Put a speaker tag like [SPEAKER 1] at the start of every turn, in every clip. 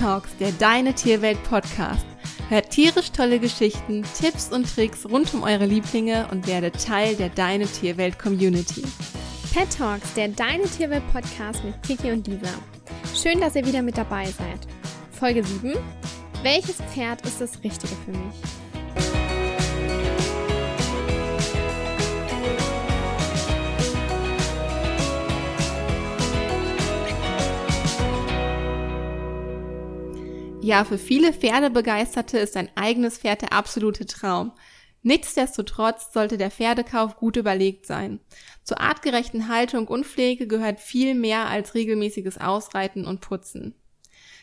[SPEAKER 1] Talks, der Deine Tierwelt Podcast. Hört tierisch tolle Geschichten, Tipps und Tricks rund um eure Lieblinge und werdet Teil der Deine Tierwelt Community.
[SPEAKER 2] Pet Talks, der Deine Tierwelt Podcast mit Kiki und Lisa. Schön, dass ihr wieder mit dabei seid. Folge 7. Welches Pferd ist das Richtige für mich?
[SPEAKER 1] Ja, für viele Pferdebegeisterte ist ein eigenes Pferd der absolute Traum. Nichtsdestotrotz sollte der Pferdekauf gut überlegt sein. Zur artgerechten Haltung und Pflege gehört viel mehr als regelmäßiges Ausreiten und Putzen.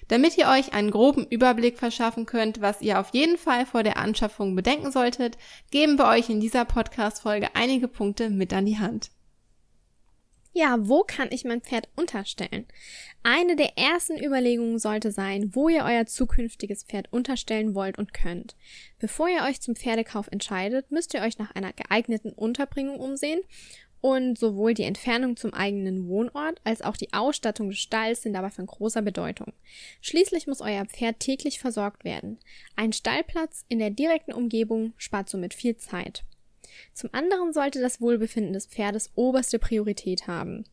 [SPEAKER 1] Damit ihr euch einen groben Überblick verschaffen könnt, was ihr auf jeden Fall vor der Anschaffung bedenken solltet, geben wir euch in dieser Podcast-Folge einige Punkte mit an die Hand.
[SPEAKER 2] Ja, wo kann ich mein Pferd unterstellen? Eine der ersten Überlegungen sollte sein, wo ihr euer zukünftiges Pferd unterstellen wollt und könnt. Bevor ihr euch zum Pferdekauf entscheidet, müsst ihr euch nach einer geeigneten Unterbringung umsehen und sowohl die Entfernung zum eigenen Wohnort als auch die Ausstattung des Stalls sind dabei von großer Bedeutung. Schließlich muss euer Pferd täglich versorgt werden. Ein Stallplatz in der direkten Umgebung spart somit viel Zeit. Zum anderen sollte das Wohlbefinden des Pferdes oberste Priorität haben.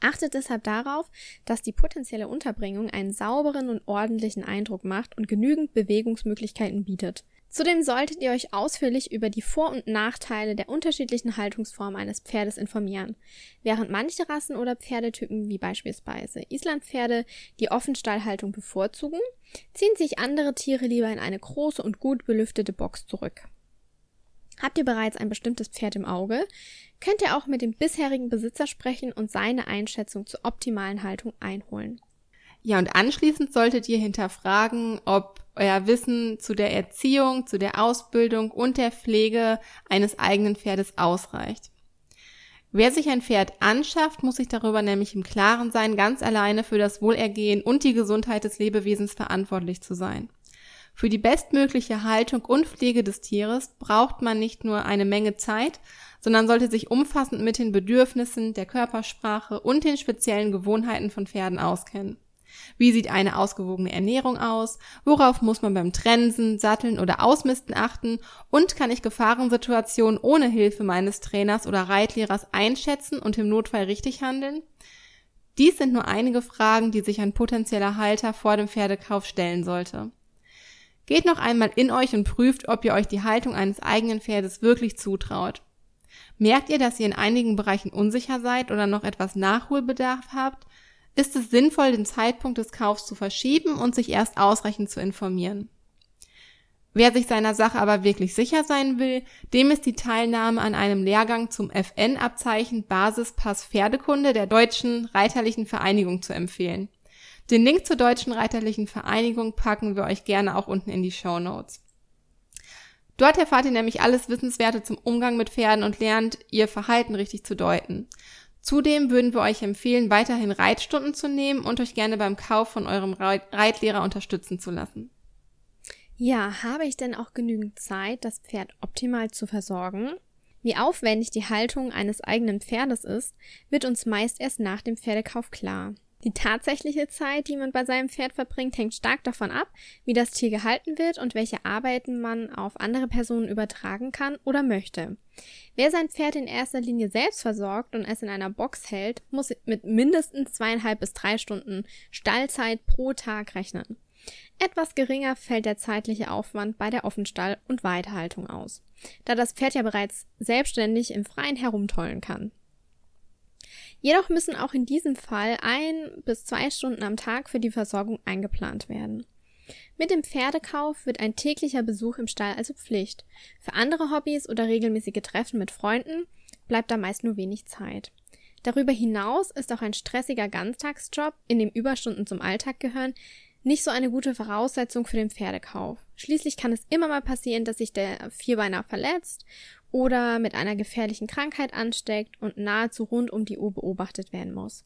[SPEAKER 2] Achtet deshalb darauf, dass die potenzielle Unterbringung einen sauberen und ordentlichen Eindruck macht und genügend Bewegungsmöglichkeiten bietet. Zudem solltet ihr euch ausführlich über die Vor- und Nachteile der unterschiedlichen Haltungsformen eines Pferdes informieren. Während manche Rassen oder Pferdetypen, wie beispielsweise Islandpferde, die Offenstallhaltung bevorzugen, ziehen sich andere Tiere lieber in eine große und gut belüftete Box zurück. Habt ihr bereits ein bestimmtes Pferd im Auge, könnt ihr auch mit dem bisherigen Besitzer sprechen und seine Einschätzung zur optimalen Haltung einholen.
[SPEAKER 1] Ja, und anschließend solltet ihr hinterfragen, ob euer Wissen zu der Erziehung, zu der Ausbildung und der Pflege eines eigenen Pferdes ausreicht. Wer sich ein Pferd anschafft, muss sich darüber nämlich im Klaren sein, ganz alleine für das Wohlergehen und die Gesundheit des Lebewesens verantwortlich zu sein. Für die bestmögliche Haltung und Pflege des Tieres braucht man nicht nur eine Menge Zeit, sondern sollte sich umfassend mit den Bedürfnissen, der Körpersprache und den speziellen Gewohnheiten von Pferden auskennen. Wie sieht eine ausgewogene Ernährung aus? Worauf muss man beim Trensen, Satteln oder Ausmisten achten? Und kann ich Gefahrensituationen ohne Hilfe meines Trainers oder Reitlehrers einschätzen und im Notfall richtig handeln? Dies sind nur einige Fragen, die sich ein potenzieller Halter vor dem Pferdekauf stellen sollte. Geht noch einmal in euch und prüft, ob ihr euch die Haltung eines eigenen Pferdes wirklich zutraut. Merkt ihr, dass ihr in einigen Bereichen unsicher seid oder noch etwas Nachholbedarf habt? Ist es sinnvoll, den Zeitpunkt des Kaufs zu verschieben und sich erst ausreichend zu informieren? Wer sich seiner Sache aber wirklich sicher sein will, dem ist die Teilnahme an einem Lehrgang zum FN-Abzeichen Basispass Pferdekunde der Deutschen Reiterlichen Vereinigung zu empfehlen. Den Link zur Deutschen Reiterlichen Vereinigung packen wir euch gerne auch unten in die Show Notes. Dort erfahrt ihr nämlich alles Wissenswerte zum Umgang mit Pferden und lernt, ihr Verhalten richtig zu deuten. Zudem würden wir euch empfehlen, weiterhin Reitstunden zu nehmen und euch gerne beim Kauf von eurem Reitlehrer unterstützen zu lassen.
[SPEAKER 2] Ja, habe ich denn auch genügend Zeit, das Pferd optimal zu versorgen? Wie aufwendig die Haltung eines eigenen Pferdes ist, wird uns meist erst nach dem Pferdekauf klar. Die tatsächliche Zeit, die man bei seinem Pferd verbringt, hängt stark davon ab, wie das Tier gehalten wird und welche Arbeiten man auf andere Personen übertragen kann oder möchte. Wer sein Pferd in erster Linie selbst versorgt und es in einer Box hält, muss mit mindestens zweieinhalb bis drei Stunden Stallzeit pro Tag rechnen. Etwas geringer fällt der zeitliche Aufwand bei der Offenstall- und Weiterhaltung aus, da das Pferd ja bereits selbstständig im Freien herumtollen kann. Jedoch müssen auch in diesem Fall ein bis zwei Stunden am Tag für die Versorgung eingeplant werden. Mit dem Pferdekauf wird ein täglicher Besuch im Stall also Pflicht. Für andere Hobbys oder regelmäßige Treffen mit Freunden bleibt da meist nur wenig Zeit. Darüber hinaus ist auch ein stressiger Ganztagsjob, in dem Überstunden zum Alltag gehören, nicht so eine gute Voraussetzung für den Pferdekauf. Schließlich kann es immer mal passieren, dass sich der Vierbeiner verletzt oder mit einer gefährlichen Krankheit ansteckt und nahezu rund um die Uhr beobachtet werden muss.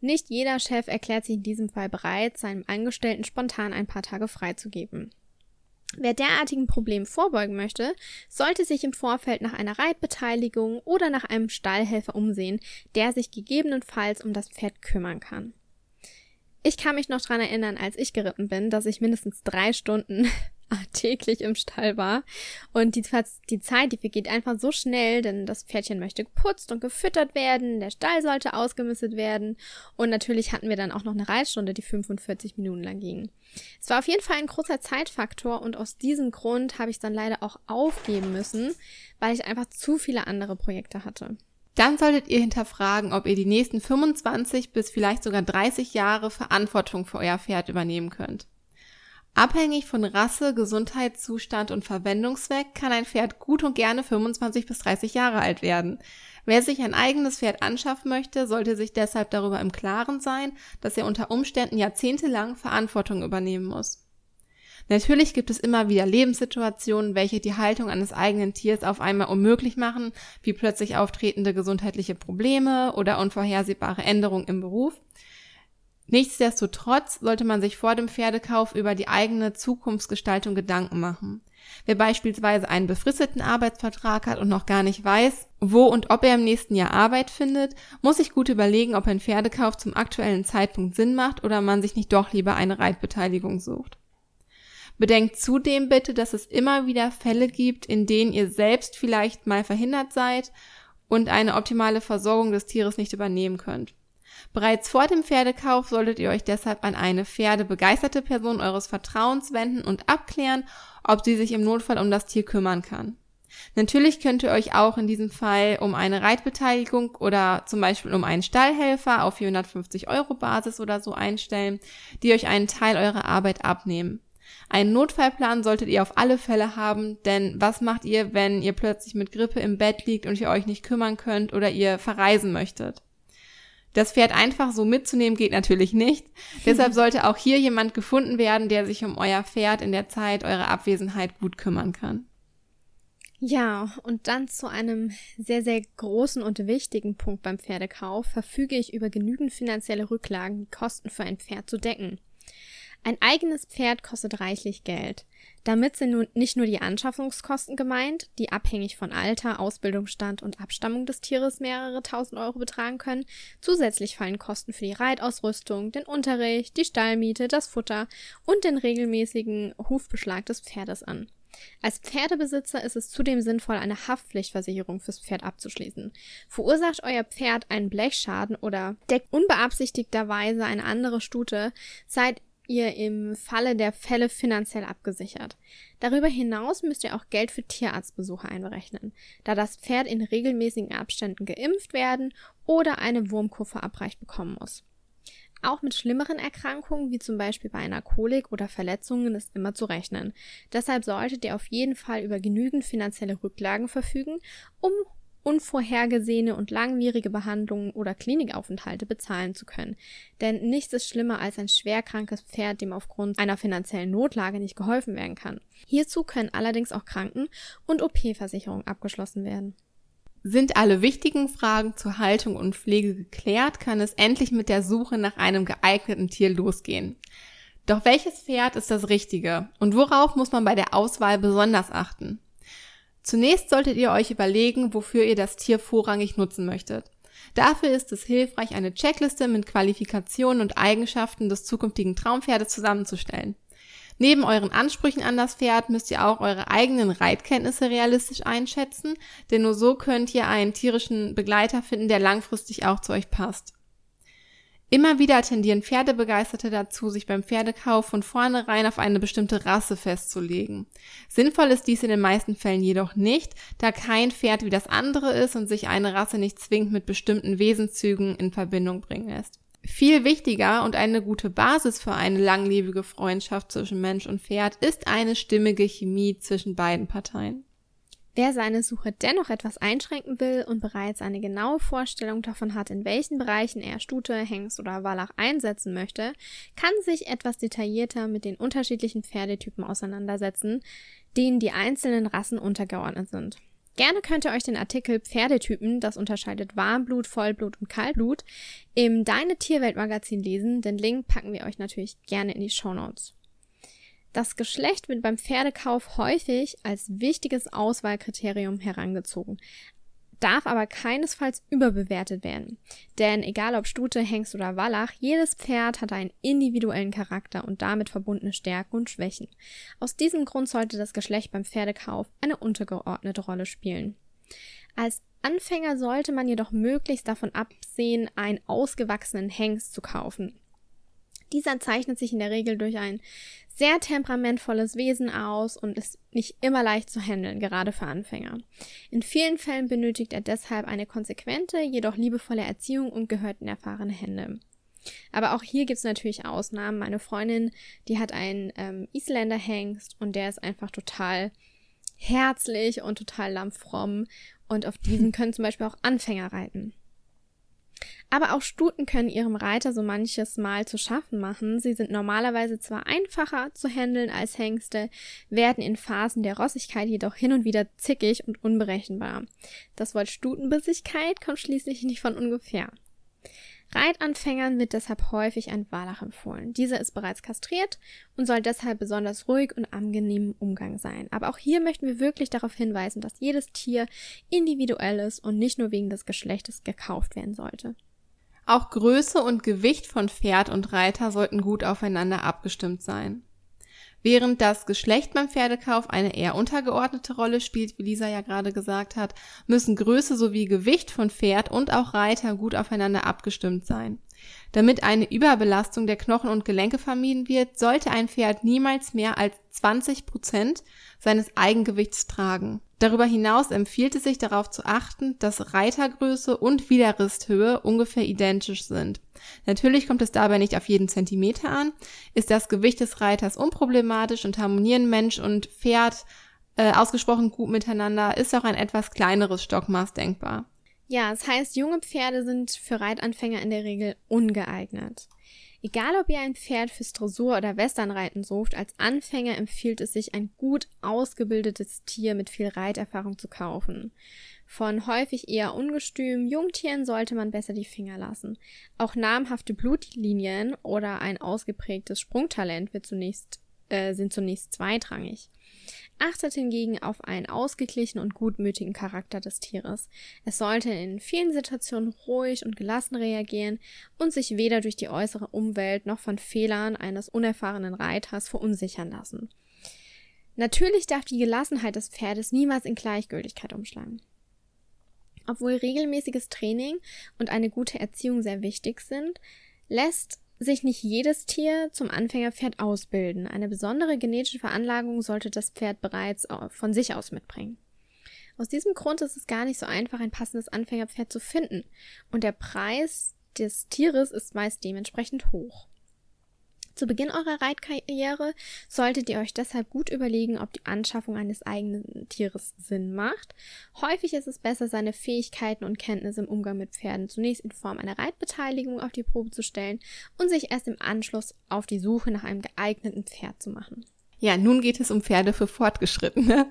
[SPEAKER 2] Nicht jeder Chef erklärt sich in diesem Fall bereit, seinem Angestellten spontan ein paar Tage freizugeben. Wer derartigen Problemen vorbeugen möchte, sollte sich im Vorfeld nach einer Reitbeteiligung oder nach einem Stallhelfer umsehen, der sich gegebenenfalls um das Pferd kümmern kann. Ich kann mich noch dran erinnern, als ich geritten bin, dass ich mindestens drei Stunden täglich im Stall war. Und die, die Zeit, die vergeht einfach so schnell, denn das Pferdchen möchte geputzt und gefüttert werden, der Stall sollte ausgemistet werden und natürlich hatten wir dann auch noch eine Reitstunde, die 45 Minuten lang ging. Es war auf jeden Fall ein großer Zeitfaktor und aus diesem Grund habe ich dann leider auch aufgeben müssen, weil ich einfach zu viele andere Projekte hatte.
[SPEAKER 1] Dann solltet ihr hinterfragen, ob ihr die nächsten 25 bis vielleicht sogar 30 Jahre Verantwortung für euer Pferd übernehmen könnt. Abhängig von Rasse, Gesundheitszustand und Verwendungszweck kann ein Pferd gut und gerne 25 bis 30 Jahre alt werden. Wer sich ein eigenes Pferd anschaffen möchte, sollte sich deshalb darüber im Klaren sein, dass er unter Umständen jahrzehntelang Verantwortung übernehmen muss. Natürlich gibt es immer wieder Lebenssituationen, welche die Haltung eines eigenen Tiers auf einmal unmöglich machen, wie plötzlich auftretende gesundheitliche Probleme oder unvorhersehbare Änderungen im Beruf. Nichtsdestotrotz sollte man sich vor dem Pferdekauf über die eigene Zukunftsgestaltung Gedanken machen. Wer beispielsweise einen befristeten Arbeitsvertrag hat und noch gar nicht weiß, wo und ob er im nächsten Jahr Arbeit findet, muss sich gut überlegen, ob ein Pferdekauf zum aktuellen Zeitpunkt Sinn macht oder man sich nicht doch lieber eine Reitbeteiligung sucht. Bedenkt zudem bitte, dass es immer wieder Fälle gibt, in denen ihr selbst vielleicht mal verhindert seid und eine optimale Versorgung des Tieres nicht übernehmen könnt. Bereits vor dem Pferdekauf solltet ihr euch deshalb an eine pferdebegeisterte Person eures Vertrauens wenden und abklären, ob sie sich im Notfall um das Tier kümmern kann. Natürlich könnt ihr euch auch in diesem Fall um eine Reitbeteiligung oder zum Beispiel um einen Stallhelfer auf 450 Euro Basis oder so einstellen, die euch einen Teil eurer Arbeit abnehmen. Einen Notfallplan solltet ihr auf alle Fälle haben, denn was macht ihr, wenn ihr plötzlich mit Grippe im Bett liegt und ihr euch nicht kümmern könnt oder ihr verreisen möchtet? Das Pferd einfach so mitzunehmen geht natürlich nicht. Deshalb sollte auch hier jemand gefunden werden, der sich um euer Pferd in der Zeit eurer Abwesenheit gut kümmern kann.
[SPEAKER 2] Ja, und dann zu einem sehr, sehr großen und wichtigen Punkt beim Pferdekauf verfüge ich über genügend finanzielle Rücklagen, die Kosten für ein Pferd zu decken. Ein eigenes Pferd kostet reichlich Geld. Damit sind nun nicht nur die Anschaffungskosten gemeint, die abhängig von Alter, Ausbildungsstand und Abstammung des Tieres mehrere tausend Euro betragen können. Zusätzlich fallen Kosten für die Reitausrüstung, den Unterricht, die Stallmiete, das Futter und den regelmäßigen Hufbeschlag des Pferdes an. Als Pferdebesitzer ist es zudem sinnvoll, eine Haftpflichtversicherung fürs Pferd abzuschließen. Verursacht euer Pferd einen Blechschaden oder deckt unbeabsichtigterweise eine andere Stute, seid ihr im Falle der Fälle finanziell abgesichert. Darüber hinaus müsst ihr auch Geld für Tierarztbesuche einberechnen, da das Pferd in regelmäßigen Abständen geimpft werden oder eine Wurmkur verabreicht bekommen muss. Auch mit schlimmeren Erkrankungen, wie zum Beispiel bei einer Kolik oder Verletzungen, ist immer zu rechnen. Deshalb solltet ihr auf jeden Fall über genügend finanzielle Rücklagen verfügen, um unvorhergesehene und langwierige Behandlungen oder Klinikaufenthalte bezahlen zu können. Denn nichts ist schlimmer als ein schwerkrankes Pferd, dem aufgrund einer finanziellen Notlage nicht geholfen werden kann. Hierzu können allerdings auch Kranken- und OP-Versicherungen abgeschlossen werden.
[SPEAKER 1] Sind alle wichtigen Fragen zur Haltung und Pflege geklärt, kann es endlich mit der Suche nach einem geeigneten Tier losgehen. Doch welches Pferd ist das Richtige und worauf muss man bei der Auswahl besonders achten? Zunächst solltet ihr euch überlegen, wofür ihr das Tier vorrangig nutzen möchtet. Dafür ist es hilfreich, eine Checkliste mit Qualifikationen und Eigenschaften des zukünftigen Traumpferdes zusammenzustellen. Neben euren Ansprüchen an das Pferd müsst ihr auch eure eigenen Reitkenntnisse realistisch einschätzen, denn nur so könnt ihr einen tierischen Begleiter finden, der langfristig auch zu euch passt. Immer wieder tendieren Pferdebegeisterte dazu, sich beim Pferdekauf von vornherein auf eine bestimmte Rasse festzulegen. Sinnvoll ist dies in den meisten Fällen jedoch nicht, da kein Pferd wie das andere ist und sich eine Rasse nicht zwingend mit bestimmten Wesenszügen in Verbindung bringen lässt. Viel wichtiger und eine gute Basis für eine langlebige Freundschaft zwischen Mensch und Pferd ist eine stimmige Chemie zwischen beiden Parteien.
[SPEAKER 2] Wer seine Suche dennoch etwas einschränken will und bereits eine genaue Vorstellung davon hat, in welchen Bereichen er Stute, Hengst oder Wallach einsetzen möchte, kann sich etwas detaillierter mit den unterschiedlichen Pferdetypen auseinandersetzen, denen die einzelnen Rassen untergeordnet sind. Gerne könnt ihr euch den Artikel Pferdetypen, das unterscheidet Warmblut, Vollblut und Kaltblut, im Deine Tierwelt Magazin lesen. Den Link packen wir euch natürlich gerne in die Show Notes. Das Geschlecht wird beim Pferdekauf häufig als wichtiges Auswahlkriterium herangezogen. darf aber keinesfalls überbewertet werden. Denn egal ob Stute, Hengst oder Wallach, jedes Pferd hat einen individuellen Charakter und damit verbundene Stärken und Schwächen. Aus diesem Grund sollte das Geschlecht beim Pferdekauf eine untergeordnete Rolle spielen. Als Anfänger sollte man jedoch möglichst davon absehen, einen ausgewachsenen Hengst zu kaufen. Dieser zeichnet sich in der Regel durch ein sehr temperamentvolles Wesen aus und ist nicht immer leicht zu handeln, gerade für Anfänger. In vielen Fällen benötigt er deshalb eine konsequente, jedoch liebevolle Erziehung und gehört in erfahrene Hände. Aber auch hier gibt es natürlich Ausnahmen. Meine Freundin, die hat einen ähm, Isländer Hengst und der ist einfach total herzlich und total lammfromm und auf diesen können zum Beispiel auch Anfänger reiten. Aber auch Stuten können ihrem Reiter so manches Mal zu schaffen machen. Sie sind normalerweise zwar einfacher zu handeln als Hengste, werden in Phasen der Rossigkeit jedoch hin und wieder zickig und unberechenbar. Das Wort Stutenbissigkeit kommt schließlich nicht von ungefähr. Reitanfängern wird deshalb häufig ein Wallach empfohlen. Dieser ist bereits kastriert und soll deshalb besonders ruhig und angenehm im Umgang sein. Aber auch hier möchten wir wirklich darauf hinweisen, dass jedes Tier individuell ist und nicht nur wegen des Geschlechtes gekauft werden sollte.
[SPEAKER 1] Auch Größe und Gewicht von Pferd und Reiter sollten gut aufeinander abgestimmt sein. Während das Geschlecht beim Pferdekauf eine eher untergeordnete Rolle spielt, wie Lisa ja gerade gesagt hat, müssen Größe sowie Gewicht von Pferd und auch Reiter gut aufeinander abgestimmt sein. Damit eine Überbelastung der Knochen und Gelenke vermieden wird, sollte ein Pferd niemals mehr als 20 Prozent seines Eigengewichts tragen. Darüber hinaus empfiehlt es sich darauf zu achten, dass Reitergröße und Widerristhöhe ungefähr identisch sind. Natürlich kommt es dabei nicht auf jeden Zentimeter an. Ist das Gewicht des Reiters unproblematisch und harmonieren Mensch und Pferd äh, ausgesprochen gut miteinander, ist auch ein etwas kleineres Stockmaß denkbar.
[SPEAKER 2] Ja, das heißt, junge Pferde sind für Reitanfänger in der Regel ungeeignet. Egal, ob ihr ein Pferd fürs Dressur- oder Westernreiten sucht, als Anfänger empfiehlt es sich, ein gut ausgebildetes Tier mit viel Reiterfahrung zu kaufen. Von häufig eher ungestümen Jungtieren sollte man besser die Finger lassen. Auch namhafte Blutlinien oder ein ausgeprägtes Sprungtalent zunächst, äh, sind zunächst zweitrangig. Achtet hingegen auf einen ausgeglichenen und gutmütigen Charakter des Tieres. Es sollte in vielen Situationen ruhig und gelassen reagieren und sich weder durch die äußere Umwelt noch von Fehlern eines unerfahrenen Reiters verunsichern lassen. Natürlich darf die Gelassenheit des Pferdes niemals in Gleichgültigkeit umschlagen. Obwohl regelmäßiges Training und eine gute Erziehung sehr wichtig sind, lässt sich nicht jedes Tier zum Anfängerpferd ausbilden. Eine besondere genetische Veranlagung sollte das Pferd bereits von sich aus mitbringen. Aus diesem Grund ist es gar nicht so einfach, ein passendes Anfängerpferd zu finden. Und der Preis des Tieres ist meist dementsprechend hoch. Zu Beginn eurer Reitkarriere solltet ihr euch deshalb gut überlegen, ob die Anschaffung eines eigenen Tieres Sinn macht. Häufig ist es besser, seine Fähigkeiten und Kenntnisse im Umgang mit Pferden zunächst in Form einer Reitbeteiligung auf die Probe zu stellen und sich erst im Anschluss auf die Suche nach einem geeigneten Pferd zu machen.
[SPEAKER 1] Ja, nun geht es um Pferde für Fortgeschrittene.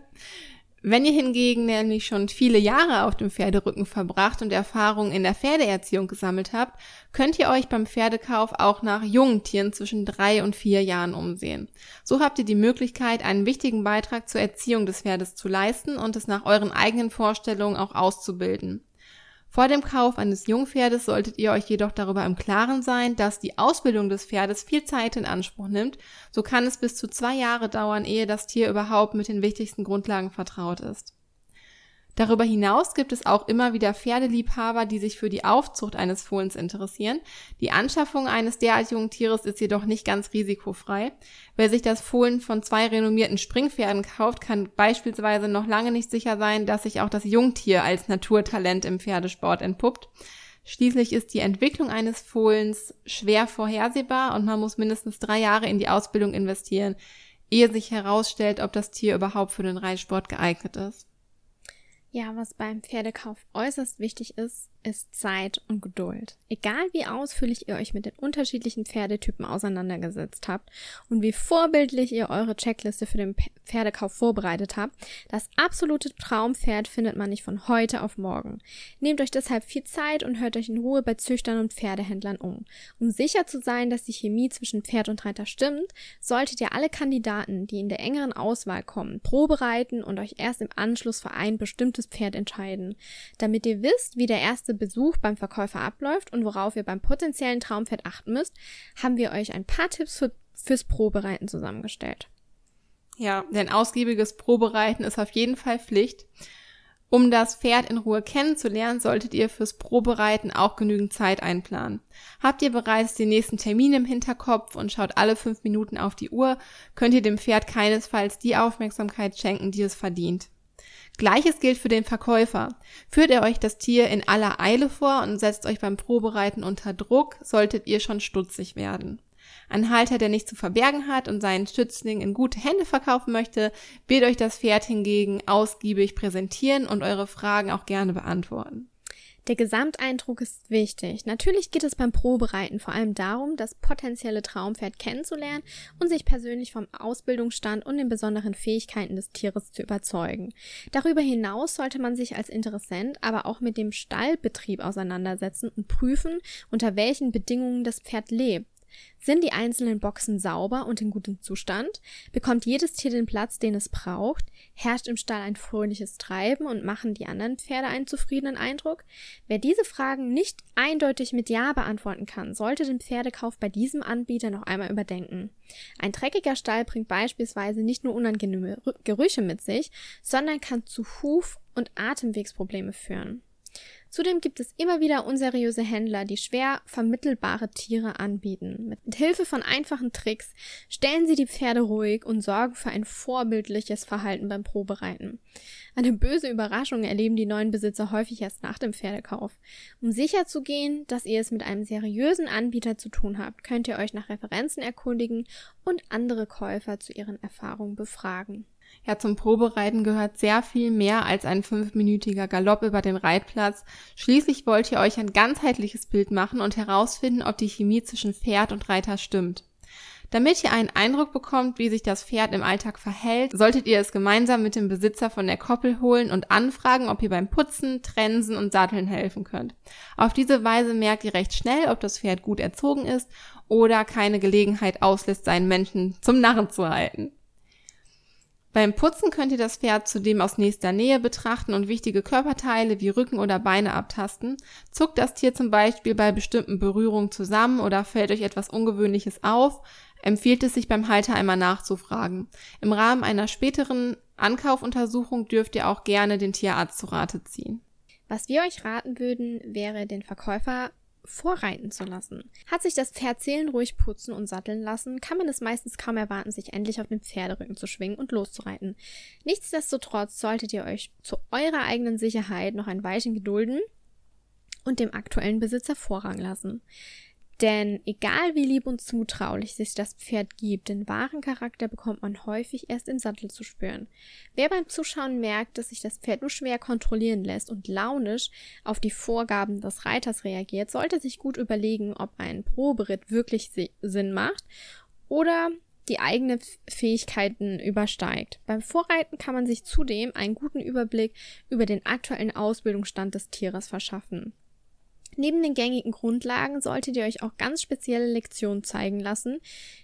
[SPEAKER 1] Wenn ihr hingegen nämlich schon viele Jahre auf dem Pferderücken verbracht und Erfahrungen in der Pferdeerziehung gesammelt habt, könnt ihr euch beim Pferdekauf auch nach jungen Tieren zwischen drei und vier Jahren umsehen. So habt ihr die Möglichkeit, einen wichtigen Beitrag zur Erziehung des Pferdes zu leisten und es nach euren eigenen Vorstellungen auch auszubilden. Vor dem Kauf eines Jungpferdes solltet ihr euch jedoch darüber im Klaren sein, dass die Ausbildung des Pferdes viel Zeit in Anspruch nimmt. So kann es bis zu zwei Jahre dauern, ehe das Tier überhaupt mit den wichtigsten Grundlagen vertraut ist. Darüber hinaus gibt es auch immer wieder Pferdeliebhaber, die sich für die Aufzucht eines Fohlens interessieren. Die Anschaffung eines derart jungen Tieres ist jedoch nicht ganz risikofrei. Wer sich das Fohlen von zwei renommierten Springpferden kauft, kann beispielsweise noch lange nicht sicher sein, dass sich auch das Jungtier als Naturtalent im Pferdesport entpuppt. Schließlich ist die Entwicklung eines Fohlens schwer vorhersehbar und man muss mindestens drei Jahre in die Ausbildung investieren, ehe sich herausstellt, ob das Tier überhaupt für den Reitsport geeignet ist.
[SPEAKER 2] Ja, was beim Pferdekauf äußerst wichtig ist, ist Zeit und Geduld. Egal wie ausführlich ihr euch mit den unterschiedlichen Pferdetypen auseinandergesetzt habt und wie vorbildlich ihr eure Checkliste für den Pferdekauf vorbereitet habt, das absolute Traumpferd findet man nicht von heute auf morgen. Nehmt euch deshalb viel Zeit und hört euch in Ruhe bei Züchtern und Pferdehändlern um. Um sicher zu sein, dass die Chemie zwischen Pferd und Reiter stimmt, solltet ihr alle Kandidaten, die in der engeren Auswahl kommen, probereiten und euch erst im Anschluss für ein bestimmtes Pferd entscheiden. Damit ihr wisst, wie der erste erste Besuch beim Verkäufer abläuft und worauf ihr beim potenziellen Traumpferd achten müsst, haben wir euch ein paar Tipps für, fürs Probereiten zusammengestellt.
[SPEAKER 1] Ja, denn ausgiebiges Probereiten ist auf jeden Fall Pflicht. Um das Pferd in Ruhe kennenzulernen, solltet ihr fürs Probereiten auch genügend Zeit einplanen. Habt ihr bereits den nächsten Termin im Hinterkopf und schaut alle fünf Minuten auf die Uhr, könnt ihr dem Pferd keinesfalls die Aufmerksamkeit schenken, die es verdient. Gleiches gilt für den Verkäufer. Führt er euch das Tier in aller Eile vor und setzt euch beim Probereiten unter Druck, solltet ihr schon stutzig werden. Ein Halter, der nichts zu verbergen hat und seinen Schützling in gute Hände verkaufen möchte, wird euch das Pferd hingegen ausgiebig präsentieren und eure Fragen auch gerne beantworten.
[SPEAKER 2] Der Gesamteindruck ist wichtig. Natürlich geht es beim Probereiten vor allem darum, das potenzielle Traumpferd kennenzulernen und sich persönlich vom Ausbildungsstand und den besonderen Fähigkeiten des Tieres zu überzeugen. Darüber hinaus sollte man sich als Interessent aber auch mit dem Stallbetrieb auseinandersetzen und prüfen, unter welchen Bedingungen das Pferd lebt. Sind die einzelnen Boxen sauber und in gutem Zustand? Bekommt jedes Tier den Platz, den es braucht? Herrscht im Stall ein fröhliches Treiben und machen die anderen Pferde einen zufriedenen Eindruck? Wer diese Fragen nicht eindeutig mit Ja beantworten kann, sollte den Pferdekauf bei diesem Anbieter noch einmal überdenken. Ein dreckiger Stall bringt beispielsweise nicht nur unangenehme Gerüche mit sich, sondern kann zu Huf- und Atemwegsprobleme führen. Zudem gibt es immer wieder unseriöse Händler, die schwer vermittelbare Tiere anbieten. Mit Hilfe von einfachen Tricks stellen sie die Pferde ruhig und sorgen für ein vorbildliches Verhalten beim Probereiten. Eine böse Überraschung erleben die neuen Besitzer häufig erst nach dem Pferdekauf. Um sicherzugehen, dass ihr es mit einem seriösen Anbieter zu tun habt, könnt ihr euch nach Referenzen erkundigen und andere Käufer zu ihren Erfahrungen befragen.
[SPEAKER 1] Ja, zum Probereiten gehört sehr viel mehr als ein fünfminütiger Galopp über den Reitplatz. Schließlich wollt ihr euch ein ganzheitliches Bild machen und herausfinden, ob die Chemie zwischen Pferd und Reiter stimmt. Damit ihr einen Eindruck bekommt, wie sich das Pferd im Alltag verhält, solltet ihr es gemeinsam mit dem Besitzer von der Koppel holen und anfragen, ob ihr beim Putzen, Trensen und Satteln helfen könnt. Auf diese Weise merkt ihr recht schnell, ob das Pferd gut erzogen ist oder keine Gelegenheit auslässt, seinen Menschen zum Narren zu halten. Beim Putzen könnt ihr das Pferd zudem aus nächster Nähe betrachten und wichtige Körperteile wie Rücken oder Beine abtasten. Zuckt das Tier zum Beispiel bei bestimmten Berührungen zusammen oder fällt euch etwas Ungewöhnliches auf, empfiehlt es sich beim Halter einmal nachzufragen. Im Rahmen einer späteren Ankaufuntersuchung dürft ihr auch gerne den Tierarzt zu Rate ziehen.
[SPEAKER 2] Was wir euch raten würden, wäre den Verkäufer vorreiten zu lassen. Hat sich das Pferd seelenruhig putzen und satteln lassen, kann man es meistens kaum erwarten, sich endlich auf den Pferderücken zu schwingen und loszureiten. Nichtsdestotrotz solltet ihr euch zu eurer eigenen Sicherheit noch ein Weilchen gedulden und dem aktuellen Besitzer Vorrang lassen. Denn egal wie lieb und zutraulich sich das Pferd gibt, den wahren Charakter bekommt man häufig erst im Sattel zu spüren. Wer beim Zuschauen merkt, dass sich das Pferd nur schwer kontrollieren lässt und launisch auf die Vorgaben des Reiters reagiert, sollte sich gut überlegen, ob ein Proberitt wirklich Sinn macht oder die eigenen Fähigkeiten übersteigt. Beim Vorreiten kann man sich zudem einen guten Überblick über den aktuellen Ausbildungsstand des Tieres verschaffen. Neben den gängigen Grundlagen solltet ihr euch auch ganz spezielle Lektionen zeigen lassen,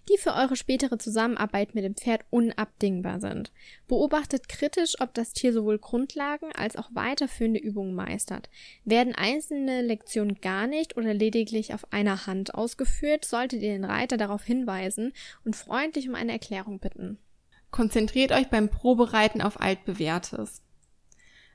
[SPEAKER 2] die für eure spätere Zusammenarbeit mit dem Pferd unabdingbar sind. Beobachtet kritisch, ob das Tier sowohl Grundlagen als auch weiterführende Übungen meistert. Werden einzelne Lektionen gar nicht oder lediglich auf einer Hand ausgeführt, solltet ihr den Reiter darauf hinweisen und freundlich um eine Erklärung bitten.
[SPEAKER 1] Konzentriert euch beim Probereiten auf altbewährtes.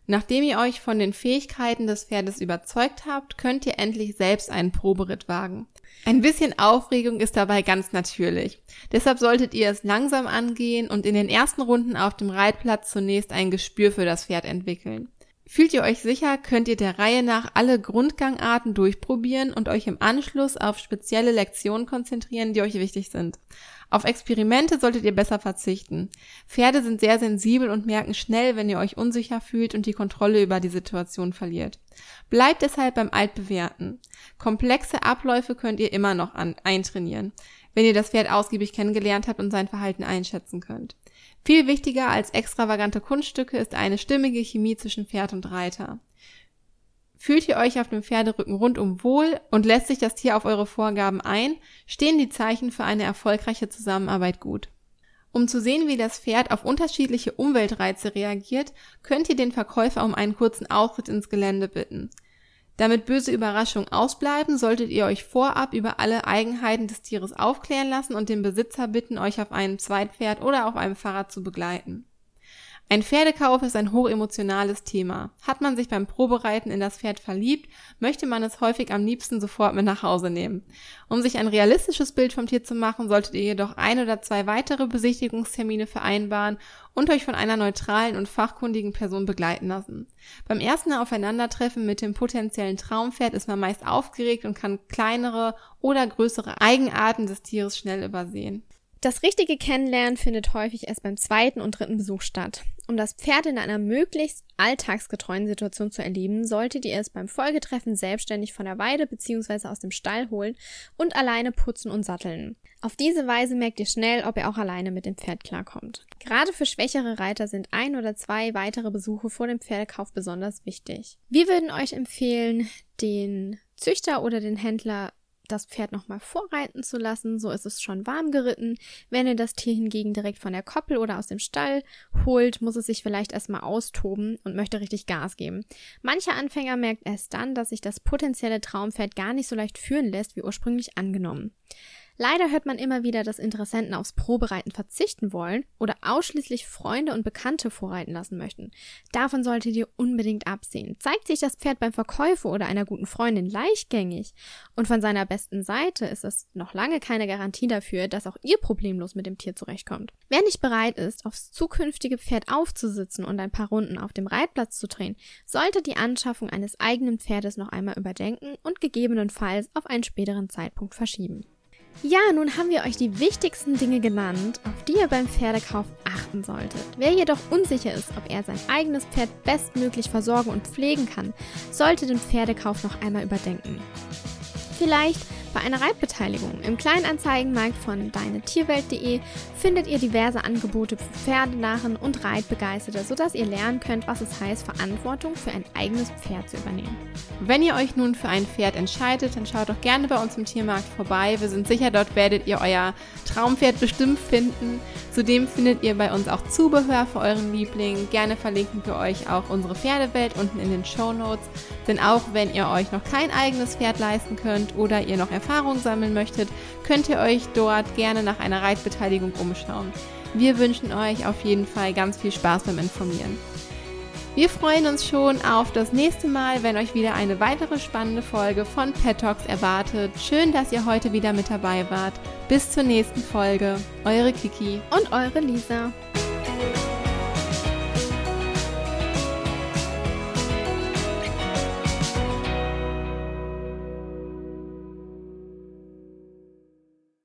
[SPEAKER 1] Nachdem ihr euch von den Fähigkeiten des Pferdes überzeugt habt, könnt ihr endlich selbst einen Proberitt wagen. Ein bisschen Aufregung ist dabei ganz natürlich. Deshalb solltet ihr es langsam angehen und in den ersten Runden auf dem Reitplatz zunächst ein Gespür für das Pferd entwickeln. Fühlt ihr euch sicher, könnt ihr der Reihe nach alle Grundgangarten durchprobieren und euch im Anschluss auf spezielle Lektionen konzentrieren, die euch wichtig sind. Auf Experimente solltet ihr besser verzichten. Pferde sind sehr sensibel und merken schnell, wenn ihr euch unsicher fühlt und die Kontrolle über die Situation verliert. Bleibt deshalb beim Altbewährten. Komplexe Abläufe könnt ihr immer noch an, eintrainieren, wenn ihr das Pferd ausgiebig kennengelernt habt und sein Verhalten einschätzen könnt. Viel wichtiger als extravagante Kunststücke ist eine stimmige Chemie zwischen Pferd und Reiter. Fühlt ihr euch auf dem Pferderücken rundum wohl und lässt sich das Tier auf eure Vorgaben ein, stehen die Zeichen für eine erfolgreiche Zusammenarbeit gut. Um zu sehen, wie das Pferd auf unterschiedliche Umweltreize reagiert, könnt ihr den Verkäufer um einen kurzen Auftritt ins Gelände bitten. Damit böse Überraschungen ausbleiben, solltet ihr euch vorab über alle Eigenheiten des Tieres aufklären lassen und den Besitzer bitten, euch auf einem Zweitpferd oder auf einem Fahrrad zu begleiten. Ein Pferdekauf ist ein hochemotionales Thema. Hat man sich beim Probereiten in das Pferd verliebt, möchte man es häufig am liebsten sofort mit nach Hause nehmen. Um sich ein realistisches Bild vom Tier zu machen, solltet ihr jedoch ein oder zwei weitere Besichtigungstermine vereinbaren und euch von einer neutralen und fachkundigen Person begleiten lassen. Beim ersten Aufeinandertreffen mit dem potenziellen Traumpferd ist man meist aufgeregt und kann kleinere oder größere Eigenarten des Tieres schnell übersehen.
[SPEAKER 2] Das richtige Kennenlernen findet häufig erst beim zweiten und dritten Besuch statt. Um das Pferd in einer möglichst alltagsgetreuen Situation zu erleben, solltet ihr es beim Folgetreffen selbstständig von der Weide bzw. aus dem Stall holen und alleine putzen und satteln. Auf diese Weise merkt ihr schnell, ob ihr auch alleine mit dem Pferd klarkommt. Gerade für schwächere Reiter sind ein oder zwei weitere Besuche vor dem Pferdekauf besonders wichtig. Wir würden euch empfehlen, den Züchter oder den Händler das Pferd nochmal vorreiten zu lassen. So ist es schon warm geritten. Wenn ihr das Tier hingegen direkt von der Koppel oder aus dem Stall holt, muss es sich vielleicht erstmal austoben und möchte richtig Gas geben. Mancher Anfänger merkt erst dann, dass sich das potenzielle Traumpferd gar nicht so leicht führen lässt, wie ursprünglich angenommen. Leider hört man immer wieder, dass Interessenten aufs Probereiten verzichten wollen oder ausschließlich Freunde und Bekannte vorreiten lassen möchten. Davon solltet ihr unbedingt absehen. Zeigt sich das Pferd beim Verkäufer oder einer guten Freundin leichtgängig und von seiner besten Seite ist es noch lange keine Garantie dafür, dass auch ihr problemlos mit dem Tier zurechtkommt. Wer nicht bereit ist, aufs zukünftige Pferd aufzusitzen und ein paar Runden auf dem Reitplatz zu drehen, sollte die Anschaffung eines eigenen Pferdes noch einmal überdenken und gegebenenfalls auf einen späteren Zeitpunkt verschieben. Ja, nun haben wir euch die wichtigsten Dinge genannt, auf die ihr beim Pferdekauf achten solltet. Wer jedoch unsicher ist, ob er sein eigenes Pferd bestmöglich versorgen und pflegen kann, sollte den Pferdekauf noch einmal überdenken. Vielleicht bei einer Reitbeteiligung im Kleinanzeigenmarkt von deinetierwelt.de findet ihr diverse Angebote für Pferdenarren und Reitbegeisterte, sodass ihr lernen könnt, was es heißt, Verantwortung für ein eigenes Pferd zu übernehmen.
[SPEAKER 1] Wenn ihr euch nun für ein Pferd entscheidet, dann schaut doch gerne bei uns im Tiermarkt vorbei. Wir sind sicher, dort werdet ihr euer Traumpferd bestimmt finden. Zudem findet ihr bei uns auch Zubehör für euren Liebling. Gerne verlinken wir euch auch unsere Pferdewelt unten in den Show Notes. Denn auch wenn ihr euch noch kein eigenes Pferd leisten könnt oder ihr noch Erfahrung sammeln möchtet, könnt ihr euch dort gerne nach einer Reitbeteiligung umschauen. Wir wünschen euch auf jeden Fall ganz viel Spaß beim Informieren. Wir freuen uns schon auf das nächste Mal, wenn euch wieder eine weitere spannende Folge von Pet Talks erwartet. Schön, dass ihr heute wieder mit dabei wart. Bis zur nächsten Folge. Eure Kiki
[SPEAKER 2] und eure Lisa.